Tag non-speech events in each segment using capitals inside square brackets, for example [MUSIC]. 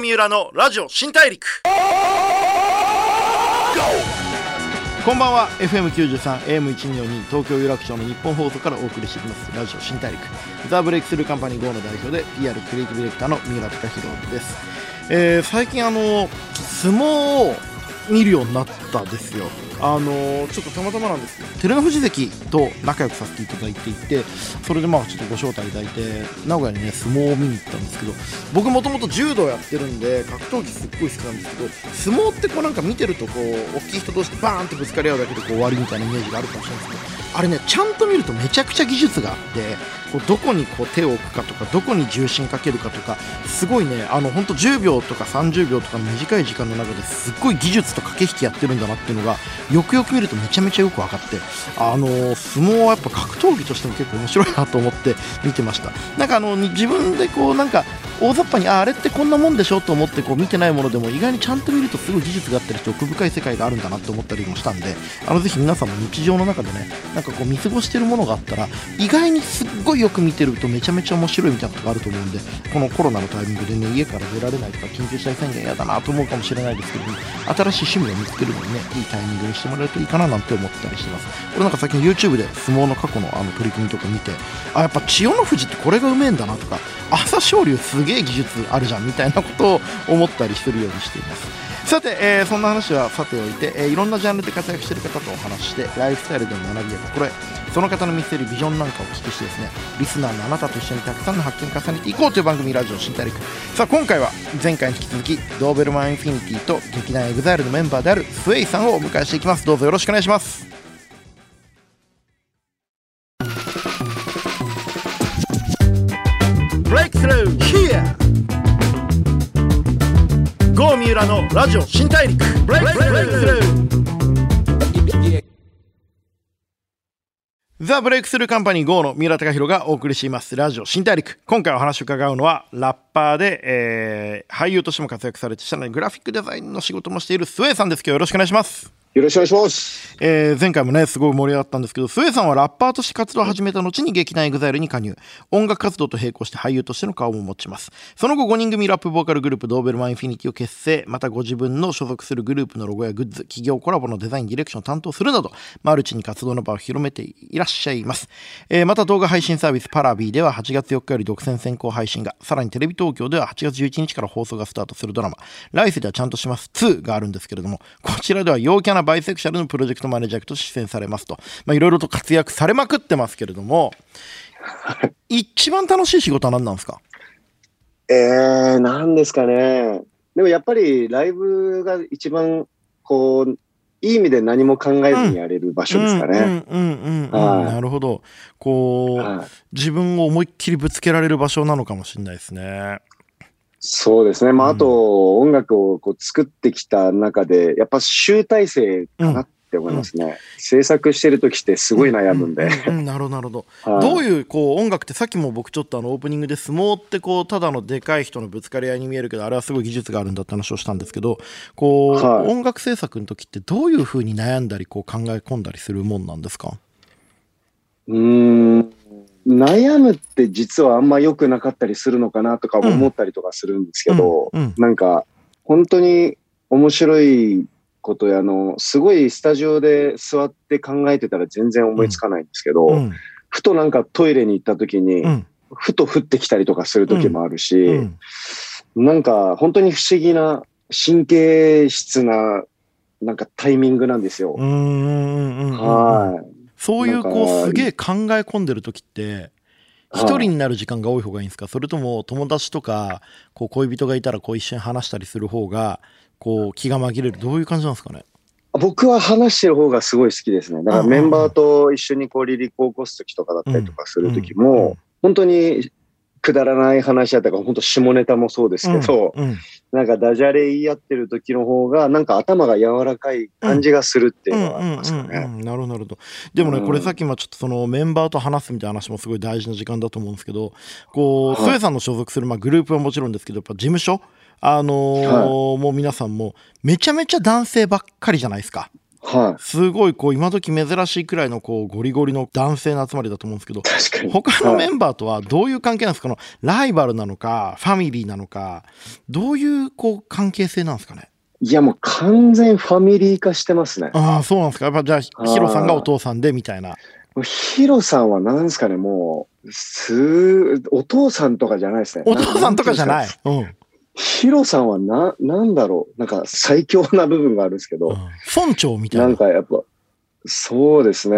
三浦のラジオ新大陸。こんばんは。FM93 AM122 東京有楽町の日本放送からお送りしていきます。ラジオ新大陸。ザ・ブレイクスルーカンパニー GO の代表で PR クリエイティブディレクターの三浦貴弘です、えー、最近あの相撲を見るようになったですよ。あのちょっとたまたまなんですけど照ノ富士関と仲良くさせていただいていてそれでまあちょっとご招待いただいて名古屋にね相撲を見に行ったんですけど僕もともと柔道やってるんで格闘技すっごい好きなんですけど相撲ってこうなんか見てるとこう大きい人同士でバーンってぶつかり合うだけでこう終わりみたいなイメージがあるかもしれないですけどあれねちゃんと見るとめちゃくちゃ技術があってこうどこにこう手を置くかとかどこに重心かけるかとかすごいねあの本当10秒とか30秒とか短い時間の中ですっごい技術と駆け引きやってるんだなっていうのがよくよく見るとめちゃめちゃよく分かってあの相撲はやっぱ格闘技としても結構面白いなと思って見てました。なんかあの自分でこうなんか大雑把にああれってこんなもんでしょと思ってこう見てないものでも意外にちゃんと見るとすごい技術があったりして奥深い世界があるんだなと思ったりもしたんであのぜひ皆さんも日常の中でねなんかこう見過ごしてるものがあったら意外にすっごいよく見てるとめちゃめちゃ面白いみたいなことがあると思うんでこのコロナのタイミングでね家から出られないとか緊急事態宣言嫌だなと思うかもしれないですけども新しい趣味を見つけるのにねいいタイミングにしてもらえるといいかななんて思ったりしてます。俺なんか最近 YouTube で相撲の過去のあの取り組みとか見てあやっぱ千代の富士ってこれがうめえんだなとか朝青龍すげえ技術あるじゃんみたいなことを思ったりするようにしています。さて、えー、そんな話はさておいて、えー、いろんなジャンルで活躍してる方とお話してライフスタイルでの学びや心得その方の見せるビジョンなんかをお聞きしてですねリスナーのあなたと一緒にたくさんの発見を重ねていこうという番組ラジオ新大陸さあ今回は前回に引き続き DOBERMAN INFINITY と劇団 EXILE のメンバーである SWAY さんをお迎えしていきます。どうぞよろしくお願いします。Breakthrough here! GO 三浦のラジオ新大陸。Breakthrough ザ・ブレイクスルーカンパニー GO の三浦貴弘がお送りしています。ラジオ新大陸。今回お話を伺うのはラッパーで、えー、俳優としても活躍されてさらにグラフィックデザインの仕事もしている SWAY さんです。今日よろしくお願いします。よろしくお願いします。えー、前回もね、すごい盛り上がったんですけど、 SWAY さんはラッパーとして活動を始めた後に劇団 EXILE に加入。音楽活動と並行して俳優としての顔も持ちます。その後5人組ラップボーカルグループドーベルマンインフィニティを結成。またご自分の所属するグループのロゴやグッズ、企業コラボのデザイン、ディレクションを担当するなど、マルチに活動の場を広めていらっしゃいます。えー、また動画配信サービスパラビーでは8月4日より独占先行配信が、さらにテレビ東京では8月11日から放送がスタートするドラマ、来世ではちゃんとします2があるんですけれども、こちらでは陽キャなバイセクシャルのプロジェクトマネージャーと出演されますと、まあ、いろいろと活躍されまくってますけれども、[LAUGHS] 一番楽しい仕事は何なんですか？えー、なんですかね。でもやっぱりライブが一番、こう、いい意味で何も考えずにやれる場所ですかね。なるほど。こう、はい、自分を思いっきりぶつけられる場所なのかもしれないですね。そうですね。まあ、あと、音楽をこう作ってきた中で、やっぱ集大成かなって思いますね。うん、制作してる時ってすごい悩むんで。なるほど、なるほど。[LAUGHS] どういう、こう、音楽ってさっきも僕ちょっとあの、オープニングで相撲ってこう、ただのでかい人のぶつかり合いに見えるけど、あれはすごい技術があるんだって話をしたんですけど、こう、はい、音楽制作の時ってどういうふうに悩んだり、こう考え込んだりするもんなんですか？うん。悩むって実はあんま良くなかったりするのかなとか思ったりとかするんですけど、うんうん、なんか本当に面白いことやの、すごいスタジオで座って考えてたら全然思いつかないんですけど、うん、ふとなんかトイレに行った時に、ふと降ってきたりとかする時もあるし、なんか本当に不思議な神経質ななんかタイミングなんですよ。はい。そういうこうすげえ考え込んでる時って一人になる時間が多い方がいいんですか？それとも友達とかこう恋人がいたらこう一緒に話したりする方がこう気が紛れる。どういう感じなんですかね？僕は話してる方がすごい好きですね。だからメンバーと一緒にこう離陸を起こす時とかだったりとかする時も、本当にくだらない話だったか、本当下ネタもそうですけど、うんうん、なんかダジャレ言い合ってる時の方が、なんか頭が柔らかい感じがするっていうのはありますかね。なるほど、なるほど。でもね、これさっきもちょっとそのメンバーと話すみたいな話もすごい大事な時間だと思うんですけど、こう、はい、スさんの所属するまあグループはもちろんですけど、やっぱ事務所？あのーはい、もう皆さんもめちゃめちゃ男性ばっかりじゃないですか。はい。すごいこう今時珍しいくらいのこうゴリゴリの男性の集まりだと思うんですけど、確かに。他のメンバーとはどういう関係なんですか、はい、ライバルなのか、ファミリーなのか、どういうこう関係性なんですかね？いやもう完全ファミリー化してますね。ああ、そうなんですか？やっぱじゃあ、ヒロさんがお父さんでみたいな。ヒロさんは何ですかね、もう、す、お父さんとかじゃないですね。お父さんとかじゃない。うん。ヒロさんはな、なんだろう？なんか最強な部分があるんですけど。うん、村長みたいな。なんかやっぱ、そうですね。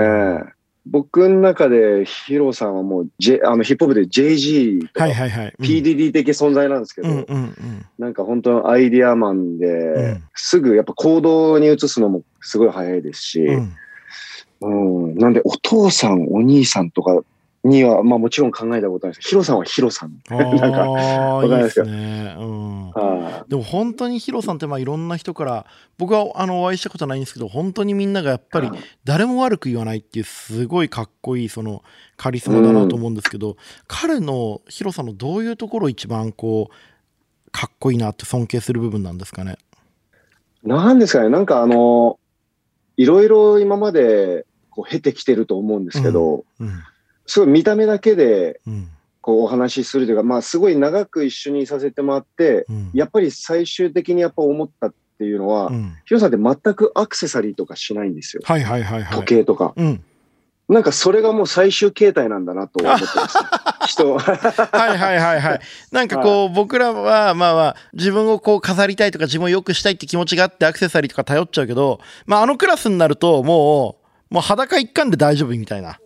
僕の中でヒロさんはもう、J、あのヒップホップで JG とか、はいはいはい、PDD 的存在なんですけど、うんうんうん、なんか本当のアイディアマンで、うん、すぐやっぱ行動に移すのもすごい早いですし、うん、うん、なんでお父さん、お兄さんとかには、まあもちろん考えたことないです。ヒロさんはヒロさん。[LAUGHS] なんか、わかんないですけど。ねうん、でも本当にヒロさんってまあいろんな人から、僕はあのお会いしたことないんですけど、本当にみんながやっぱり誰も悪く言わないっていうすごいかっこいいそのカリスマだなと思うんですけど、うん、彼のヒロさんのどういうところ一番こう、かっこいいなって尊敬する部分なんですかね？なんですかね、なんかあの、いろいろ今までこう経てきてると思うんですけど、うん。うんすごい見た目だけで、こうお話しするというか、まあすごい長く一緒にさせてもらって、うん、やっぱり最終的にやっぱ思ったっていうのは、うん、ヒロさんって全くアクセサリーとかしないんですよ。はいはいはい、はい、時計とか。うん、なんかそれがもう最終形態なんだなと思ってます。[LAUGHS] 人はいはいはいはい。なんかこう、僕らはまあまあ自分をこう飾りたいとか自分を良くしたいって気持ちがあってアクセサリーとか頼っちゃうけど、まああのクラスになるともう、もう裸一貫で大丈夫みたいな。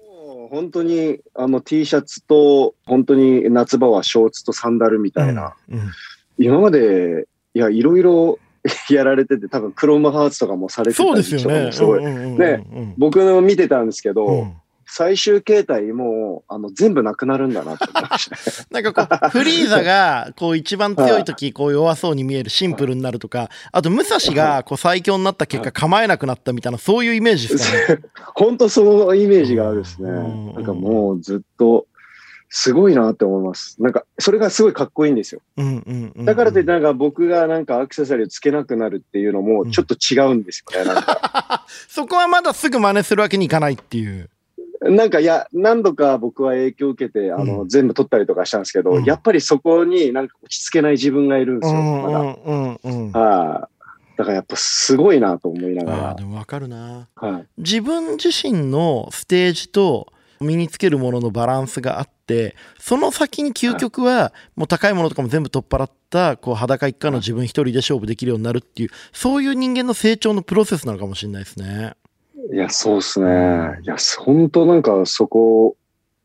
本当にあの T シャツと、本当に夏場はショーツとサンダルみたいな。うんうん、今まで、いや、いろいろ [LAUGHS] やられてて、多分クロームハーツとかもされてたりとかもすごい。ね、僕の見てたんですけど、うん最終形態もあの全部なくなるんだなって思いました。[LAUGHS] なんかこう、フリーザがこう一番強い時こう弱そうに見えるシンプルになるとか、あと武蔵がこう最強になった結果構えなくなったみたいな、そういうイメージですかね？[LAUGHS] 本当そのイメージがあるですね。なんかもうずっと、すごいなって思います。なんか、それがすごいかっこいいんですよ。だからってなんか僕がなんかアクセサリーをつけなくなるっていうのもちょっと違うんですよね、[LAUGHS] そこはまだすぐ真似するわけにいかないっていう。なんかいや、何度か僕は影響を受けて、あの、うん、全部撮ったりとかしたんですけど、うん、やっぱりそこになんか落ち着けない自分がいるんですよ、まだ。うんうんはい。だからやっぱすごいなと思いながら。でもわかるな、はい。自分自身のステージと身につけるもののバランスがあって、その先に究極は、もう高いものとかも全部取っ払った、こう裸一貫の自分一人で勝負できるようになるっていう、そういう人間の成長のプロセスなのかもしれないですね。いや、そうっすね。いや、本当なんかそこ、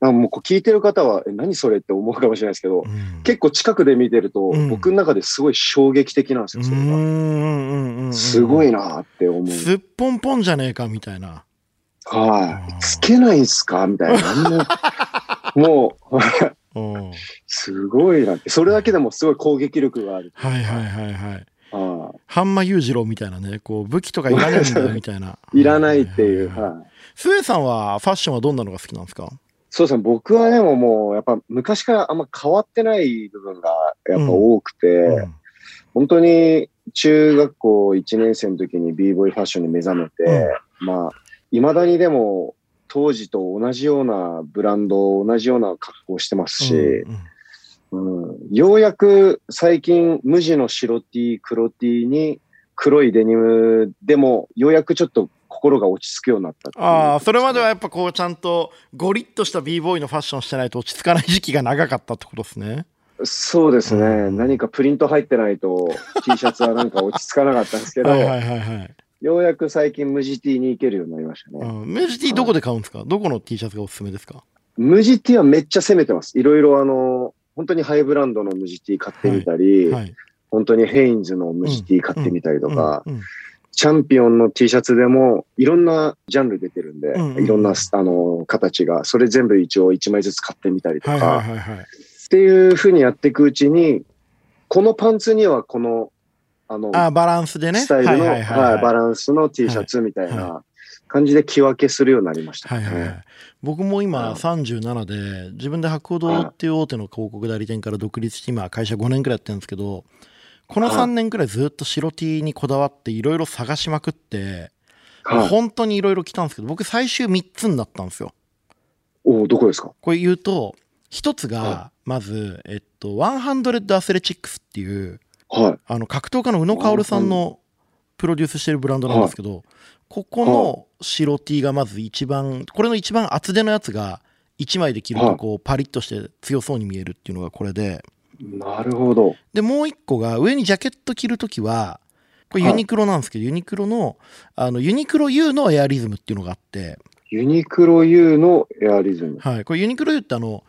あもう聞いてる方は、え、何それって思うかもしれないですけど、うん、結構近くで見てると、うん、僕の中ですごい衝撃的なんですよ、それが。すごいなって思う。すっぽんぽんじゃねえか、みたいな。はい。つけないんすかみたいな。[LAUGHS] もう、[LAUGHS] すごいなって。それだけでもすごい攻撃力がある。はいはいはいはい。ハンマ裕次郎みたいなね、こう武器とかいらないんだよみたいな。[LAUGHS] いらないっていう。はい。スエさんはファッションはどんなのが好きなんですか？そうですね。僕はでももう、やっぱ昔からあんま変わってない部分がやっぱ多くて、うんうん、本当に中学校1年生の時に b ボーイファッションに目覚めて、うん、まあ、未だにでも当時と同じようなブランド、同じような格好してますし、うんうんうん、ようやく最近無地の白 T、黒 T に黒いデニムでもようやくちょっと心が落ち着くようになったああそれまではやっぱこうちゃんとゴリッとした b ボーイのファッションしてないと落ち着かない時期が長かったってことですね。そうですね、うん、何かプリント入ってないと T シャツはなんか落ち着かなかったんですけど [LAUGHS] はいはいはい、はい、ようやく最近無地 T に行けるようになりましたね、うん、無地 T どこで買うんですか、はい、どこの T シャツがおすすめですか？無地 T はめっちゃ攻めてます。いろいろあの本当にハイブランドの無地 T 買ってみたり、はいはい、本当にヘインズの無地 T 買ってみたりとか、チャンピオンの T シャツでもいろんなジャンル出てるんで、うんうん、いろんなあの形が、それ全部一応1枚ずつ買ってみたりとか、っていうふうにやっていくうちに、このパンツにはこの、あの、あバランスでね。スタイルの、はいバランスの T シャツみたいな感じで着分けするようになりました、ね、はいはいはい。僕も今37で、自分で博報っていう大手の広告代理店から独立して今会社5年くらいやってるんですけど、この3年くらいずっと白 T にこだわっていろいろ探しまくって、はい、本当にいろいろ来たんですけど、僕最終3つになったんですよ。おどこですか？これ言うと、一つが、まず、えっと、100アスレチックスっていう、はい、あの格闘家の宇野薫さんのプロデュースしてるブランドなんですけど、はい、ここの白 T がまず一番、これの一番厚手のやつが、1枚で着るとこうパリッとして強そうに見えるっていうのがこれで。なるほど。で、もう一個が、上にジャケット着るときは、これユニクロなんですけど、ユニクロの、あの、ユニクロ U のエアリズムっていうのがあって、ユニクロ U のエアリズム。はい。これユニクロ U ってあの、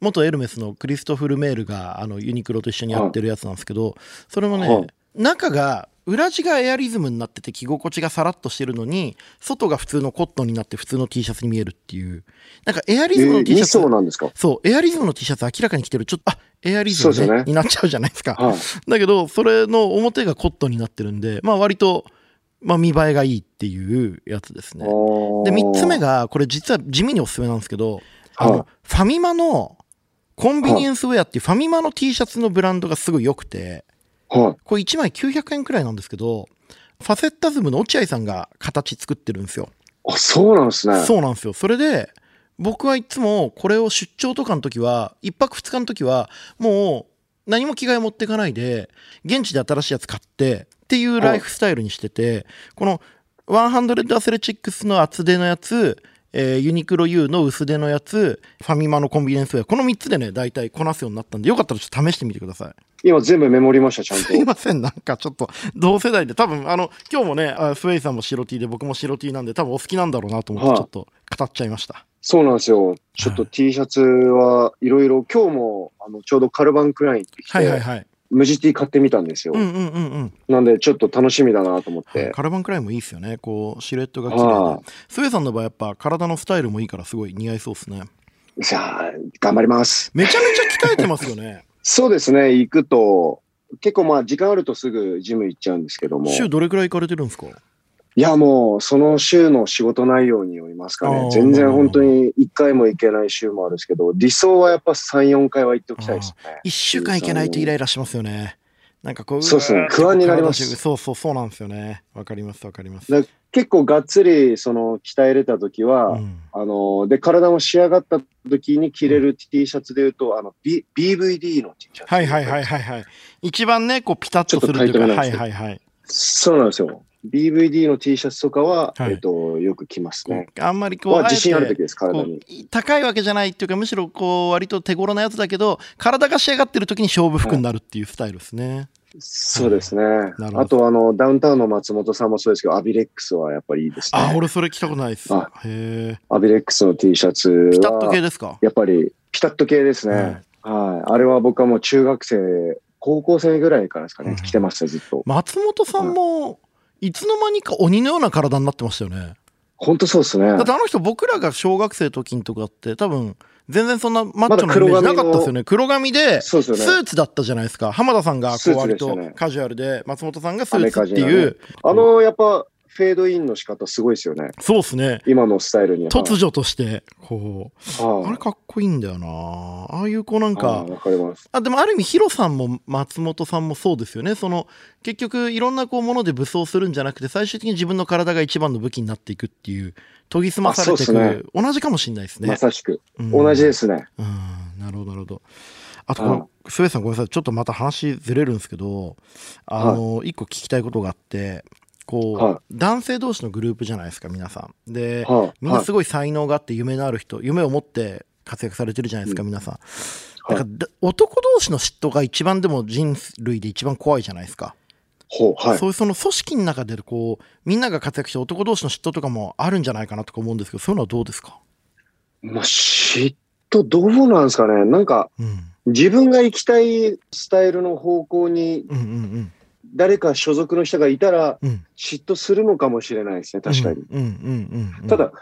元エルメスのクリストフ・ルメールがあのユニクロと一緒にやってるやつなんですけど、それもね、中が裏地がエアリズムになってて着心地がさらっとしてるのに外が普通のコットンになって普通の T シャツに見えるっていう。なんかエアリズムの T シャツ、えー、そうなんですか？そうエアリズムの T シャツ明らかに着てる。ちょっとあエアリズム、ね。ね、になっちゃうじゃないですか、はい、だけどそれの表がコットンになってるんでまあ割とまあ見栄えがいいっていうやつですね。で3つ目がこれ実は地味におすすめなんですけどあの、ファミマのコンビニエンスウェアっていうファミマの T シャツのブランドがすごい良くて、はい、これ1枚900円くらいなんですけど、ファセッタズムの落合さんが形作ってるんですよ。あ、そうなんですね。そうなんですよ。それで、僕はいつもこれを出張とかの時は、1泊2日の時は、もう何も着替え持っていかないで、現地で新しいやつ買ってっていうライフスタイルにしてて、この100アスレチックスの厚手のやつ、えー、ユニクロ U の薄手のやつ、ファミマのコンビニエンスウェア、この3つでね、大体こなすようになったんで、よかったらちょっと試してみてください。今全部メモりました、ちゃんと。すいません、なんかちょっと同世代で、多分あの、今日もね、スウェイさんも白 T で僕も白 T なんで、多分お好きなんだろうなと思って、ちょっと語っちゃいました。そうなんですよ。ちょっと T シャツはいろいろ、今日もあのちょうどカルバンクラインってきて、はいはいはい。無地 T 買ってみたんですよ。うんうんうんうん。なんで、ちょっと楽しみだなと思って。はい、カラバンくらいもいいですよね。こう、シルエットが綺麗で。スウェさんの場合、やっぱ体のスタイルもいいから、すごい似合いそうですね。じゃあ、頑張ります。めちゃめちゃ鍛えてますよね。そうですね。行くと、結構まあ、時間あるとすぐジム行っちゃうんですけども。週どれくらい行かれてるんですか？いや、もう、その週の仕事内容によりますかね。全然本当に1回も行けない週もあるんですけど、理想はやっぱ3、4回は行っておきたいですね。1週間行けないとイライラしますよね。なんかこう、そうですね、不安になります。そうそう、そうなんですよね。わかります、わかります。結構がっつり、その、鍛えれた時は、うん、あの、で、体も仕上がった時に着れる T シャツでいうと、あの、B、BVD の T シャツ。はいはいはいはいはい。一番ね、こう、ピタッとするというか、はいはいはい。そうなんですよ。BVD の T シャツとかは、はい、えっと、よく着ますね。あんまりこう、自信ある時です、体に。高いわけじゃないっていうか、むしろこう、割と手頃なやつだけど、体が仕上がってる時に勝負服になるっていうスタイルですね。そうですね。あと、あの、ダウンタウンの松本さんもそうですけど、アビレックスはやっぱりいいですね。あ、俺それ着たことないです。へえ。アビレックスの T シャツピタッと系ですか？やっぱり、ピタッと系ですね。はい。あれは僕はもう中学生、高校生ぐらいからですかね、着てました、ずっと。松本さんも、いつの間にか鬼のような体になってましたよね。本当そうですね。だってあの人、僕らが小学生の時とかって、多分、全然そんなマッチョなイメージなかったですよね。黒髪で、スーツだったじゃないですか。浜田さんがこう割とカジュアルで、松本さんがスーツっていう。あの、やっぱ、フェードインの仕方すごいですよね。そうですね。今のスタイルに。突如として、こう、あれかっこいいんだよな。ああいう子なんか、あでもある意味ヒロさんも松本さんもそうですよね。その、結局いろんなこうもので武装するんじゃなくて、最終的に自分の体が一番の武器になっていくっていう、研ぎ澄まされていく、ね、同じかもしれないですね。まさしく。うん、同じですね。うん、なるほど、なるほど。あとこの、スウェさんごめんなさい。ちょっとまた話ずれるんですけど、あの、一個聞きたいことがあって、こう、はい、男性同士のグループじゃないですか皆さん。で、はい、みんなすごい才能があって夢のある人夢を持って活躍されてるじゃないですか、うん、皆さん、はい、か男同士の嫉妬が一番でも人類で一番怖いじゃないですか。ほうはい、そういうその組織の中でこうみんなが活躍して男同士の嫉妬とかもあるんじゃないかなとか思うんですけどそういうのはどうですか？まあ嫉妬どうなんですかね。なんか、うん、自分が行きたいスタイルの方向に、うんうんうん誰か所属の人がいたら、嫉妬するのかもしれないですね、確かに。ただ、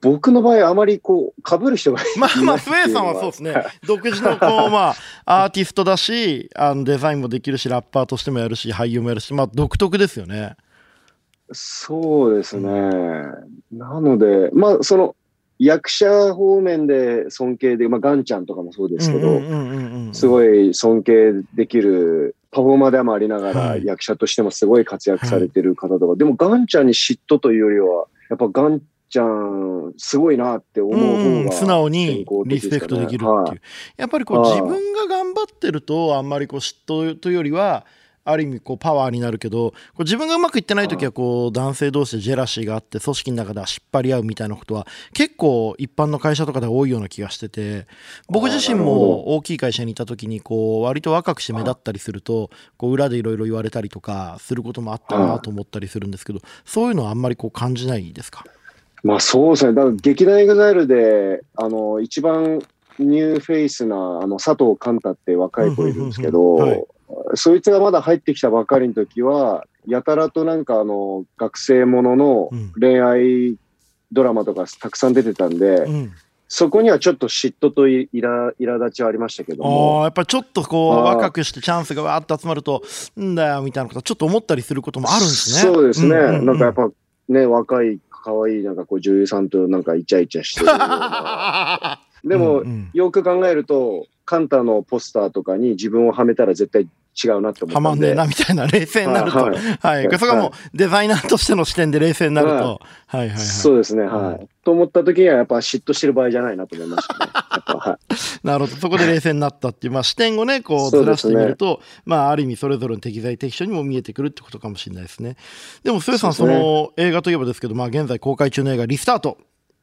僕の場合、あまりこう、被る人がいまあまあ、スウェイさんはそうですね。[LAUGHS] 独自の、こう、まあ、アーティストだし、あのデザインもできるし、ラッパーとしてもやるし、俳優もやるし、まあ、独特ですよね。そうですね。なので、まあ、その、役者方面で尊敬で、まあ、ガンちゃんとかもそうですけど、すごい尊敬できるパフォーマーでもありながら、役者としてもすごい活躍されてる方とか、はい、でもガンちゃんに嫉妬というよりは、やっぱガンちゃん、すごいなって思う方が、素直にリスペクトできるっていう。はい、やっぱりこう、自分が頑張ってると、あんまりこう嫉妬というよりは、ある意味こうパワーになるけどこう自分がうまくいってない時はこう男性同士でジェラシーがあって組織の中では引っ張り合うみたいなことは結構一般の会社とかでは多いような気がしてて僕自身も大きい会社にいた時にこう割と若くして目立ったりするとこう裏でいろいろ言われたりとかすることもあったなと思ったりするんですけどそういうのはあんまりこう感じないですか？まあそうですね。だから劇団 EXILE であの一番ニューフェイスなあの佐藤寛太って若い子いるんですけど、はい、そいつがまだ入ってきたばかりの時は、やたらとなんかあの、学生ものの恋愛ドラマとかたくさん出てたんで、うん、そこにはちょっと嫉妬といら苛立ちはありましたけども。やっぱりちょっとこう、若くしてチャンスがわーっと集まると、んだよみたいなことちょっと思ったりすることもあるんですね。そうですね。うんうんうん、なんかやっぱね、若い、可愛いなんかこう女優さんとなんかイチャイチャしてる [LAUGHS] でも、うんうん、よく考えると、カンタのポスターとかに自分をはめたら絶対違うなって思ったはまんねえなみたいな冷静になると、はい、はい。はい、それがもうデザイナーとしての視点で冷静になると、はい、はいはいはい。そうですね、はい。と思った時にはやっぱ嫉妬してる場合じゃないなと思いました。ね。はい、[LAUGHS] なるほど、そこで冷静になったっていう、まあ、視点をね、こうずらしてみると、ね、まあ、ある意味それぞれの適材適所にも見えてくるってことかもしれないですね。でも、スエさん、その映画といえばですけど、まあ、現在公開中の映画、リスタート。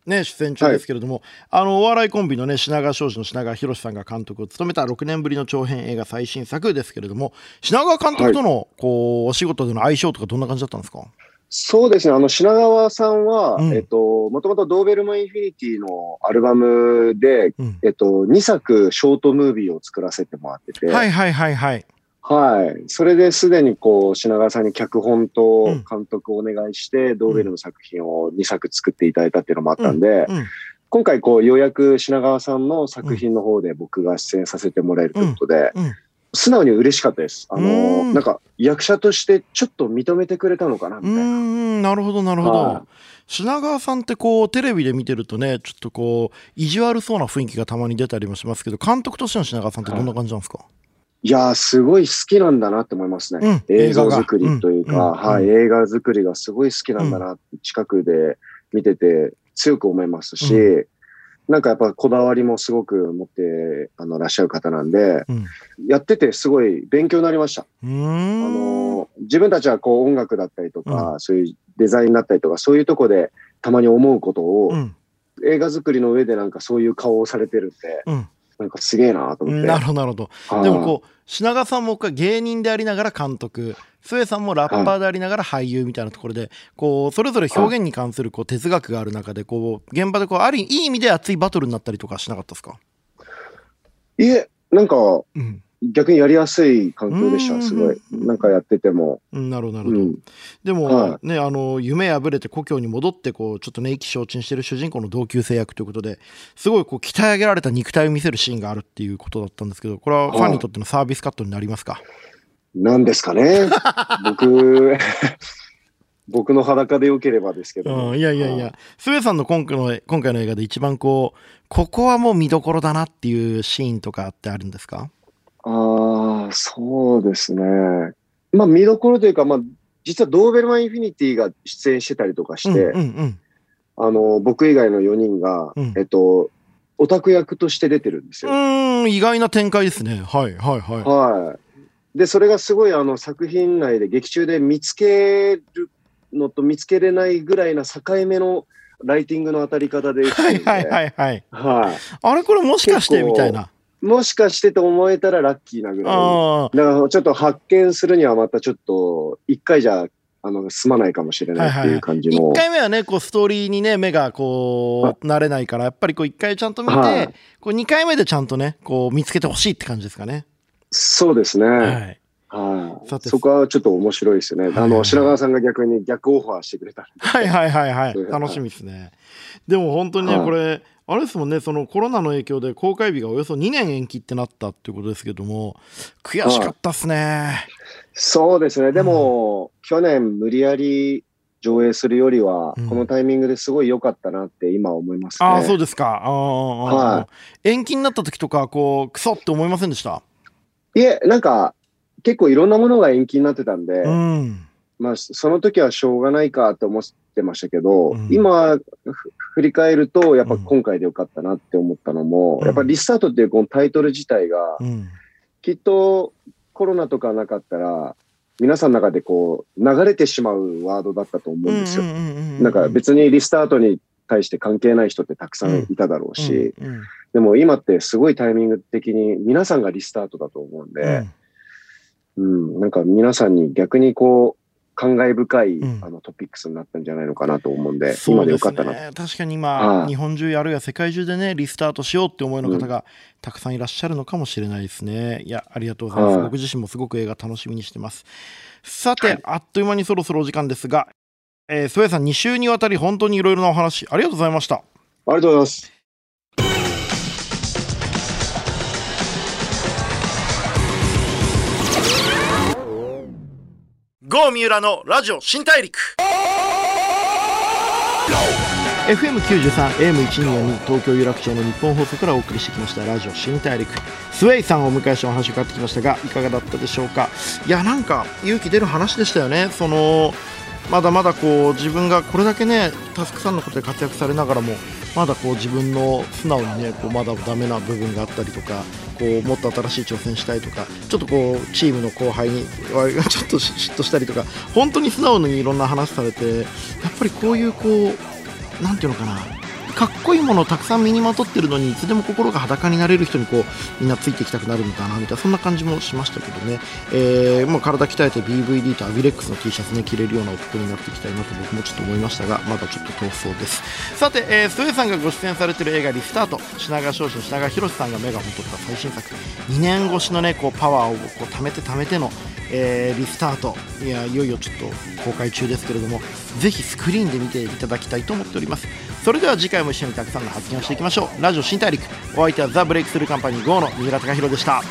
ね、出演中ですけれども、はい、あのお笑いコンビのね品川庄司の品川博さんが監督を務めた6年ぶりの長編映画最新作ですけれども品川監督との、こうお仕事での相性とかどんな感じだったんですか？そうですね。あの、品川さんは、うん、えっと、もともとドーベルマンインフィニティのアルバムで、うん、えっと、2作ショートムービーを作らせてもらってて。はいはいはいはい。はい。それですでにこう、品川さんに脚本と監督をお願いして、うん、ドーベルの作品を2作作っていただいたっていうのもあったんで、うん。うん、今回こう、ようやく品川さんの作品の方で僕が出演させてもらえるということで、素直に嬉しかったです。あの、なんか役者としてちょっと認めてくれたのかなみたいな。なるほど、なるほど。品川さんってこうテレビで見てるとねちょっとこう意地悪そうな雰囲気がたまに出たりもしますけど監督としての品川さんってどんな感じなんですか、はいいやすごい好きなんだなって思いますね。うん、映像作りというか、はい、映画作りがすごい好きなんだなって近くで見てて強く思いますし、うん、なんかやっぱこだわりもすごく持ってあのらっしゃる方なんで、うん、やっててすごい勉強になりました。あの自分たちはこう音楽だったりとか、そういうデザインだったりとか、そういうとこでたまに思うことを、映画作りの上でなんかそういう顔をされてるん。で、なんかすげえなと思って。なるほど、なるほど。でもこう、品川さんも芸人でありながら監督、末さんもラッパーでありながら俳優みたいなところで、こう、それぞれ表現に関するこう哲学がある中で、こう、現場でこう、あるいい意味で熱いバトルになったりとかしなかったですか？いえ、なんか、うん、逆にやりやすい環境でした、すごい。なんかやってても。なるほど、なるほど。うん、でも、はい、ね、あの、夢破れて故郷に戻って、こう、ちょっとね、意気消沈してる主人公の同級生役ということで、すごい、こう、鍛え上げられた肉体を見せるシーンがあるっていうことだったんですけど、これはファンにとってのサービスカットになりますか？なんですかね。[LAUGHS] 僕、[LAUGHS] 僕の裸でよければですけど、うん、いやいやいや、スウェさんの今回の今回の映画で一番こう、ここはもう見どころだなっていうシーンとかってあるんですか？ああ、そうですね。まあ見どころというか、まあ実はドーベルマンインフィニティが出演してたりとかして、うんうんうん、あの、僕以外の4人が、うん、えっと、オタク役として出てるんですよ。うん、意外な展開ですね。はい、はい、はい。はい。で、それがすごいあの作品内で劇中で見つけるのと見つけれないぐらいな境目のライティングの当たり方で。はいはいはいはい。はい。あれこれもしかしてみたいな。もしかしてと思えたらラッキーなぐらい。だからちょっと発見するにはまたちょっと、一回じゃあの、済まないかもしれないっていう感じの。一、回目はね、こう、ストーリーにね、目がこう、慣れないから、やっぱりこう、一回ちゃんと見て、はい、こう、二回目でちゃんとね、こう、見つけてほしいって感じですかね。そうですね。はい。はい、そこはちょっと面白いですね。あの、品川さんが逆に逆オファーしてくれた。はいはいはいはい。楽しみですね。でも本当にね、これ、あれですもんね、そのコロナの影響で公開日がおよそ2年延期ってなったっていうことですけども、悔しかったっすね。そうですね、でも、うん、去年無理やり上映するよりは、このタイミングですごい良かったなって今思いますね。ああ、そうですか。あはい、延期になった時とか、こう、クソって思いませんでした？いえ、なんか、結構いろんなものが延期になってたんで、うん、まあ、その時はしょうがないかと思ってましたけど、うん、今、振り返ると、やっぱ今回でよかったなって思ったのも、やっぱリスタートっていうこのタイトル自体が、きっとコロナとかなかったら、皆さんの中でこう流れてしまうワードだったと思うんですよ。なんか別にリスタートに対して関係ない人ってたくさんいただろうし、でも今ってすごいタイミング的に皆さんがリスタートだと思うんで、うん、なんか皆さんに逆にこう、感慨深い、うん、あのトピックスになったんじゃないのかなと思うんで、今でよかったな、確かに今、日本中あるいは世界中でねリスタートしようって思いの方がたくさんいらっしゃるのかもしれないですね。いやありがとうございます。僕自身もすごく映画楽しみにしてます。さて、はい、あっという間にそろそろお時間ですが、えー、ソエさん2週にわたり本当にいろいろなお話ありがとうございました。ありがとうございます。郷三浦のラジオ新大陸。FM93、AM1242 東京有楽町の日本放送からお送りしてきましたラジオ新大陸。スウェイさんをお迎えしてお話を伺ってきましたがいかがだったでしょうか？いやなんか勇気出る話でしたよね。そのまだまだこう自分がこれだけねタスクさんのことで活躍されながらもまだこう自分の素直にねこうまだダメな部分があったりとかこうもっと新しい挑戦したいとかちょっとこうチームの後輩にちょっと嫉妬したりとか本当に素直にいろんな話されてやっぱりこういうこうなんていうのかなかっこいいものをたくさん身にまとってるのにいつでも心が裸になれる人にこうみんなついていきたくなるんだなみたいなそんな感じもしましたけどね、えー、もう体鍛えて BVD とアビレックスの T シャツね着れるような男になっていきたいなと僕もちょっと思いましたがまだちょっと遠そうです。さて、えー、ストエさんがご出演されてる映画リスタート。品川庄司の品川博さんが目が戻った最新作。2年越しのねこうパワーをこう貯めて貯めてのえー、リスタート。いやいよいよちょっと公開中ですけれどもぜひスクリーンで見ていただきたいと思っております。それでは次回も一緒にたくさんの発言をしていきましょう。ラジオ新大陸。お相手はザ・ブレイクスルーカンパニー GO の三浦貴弘でした。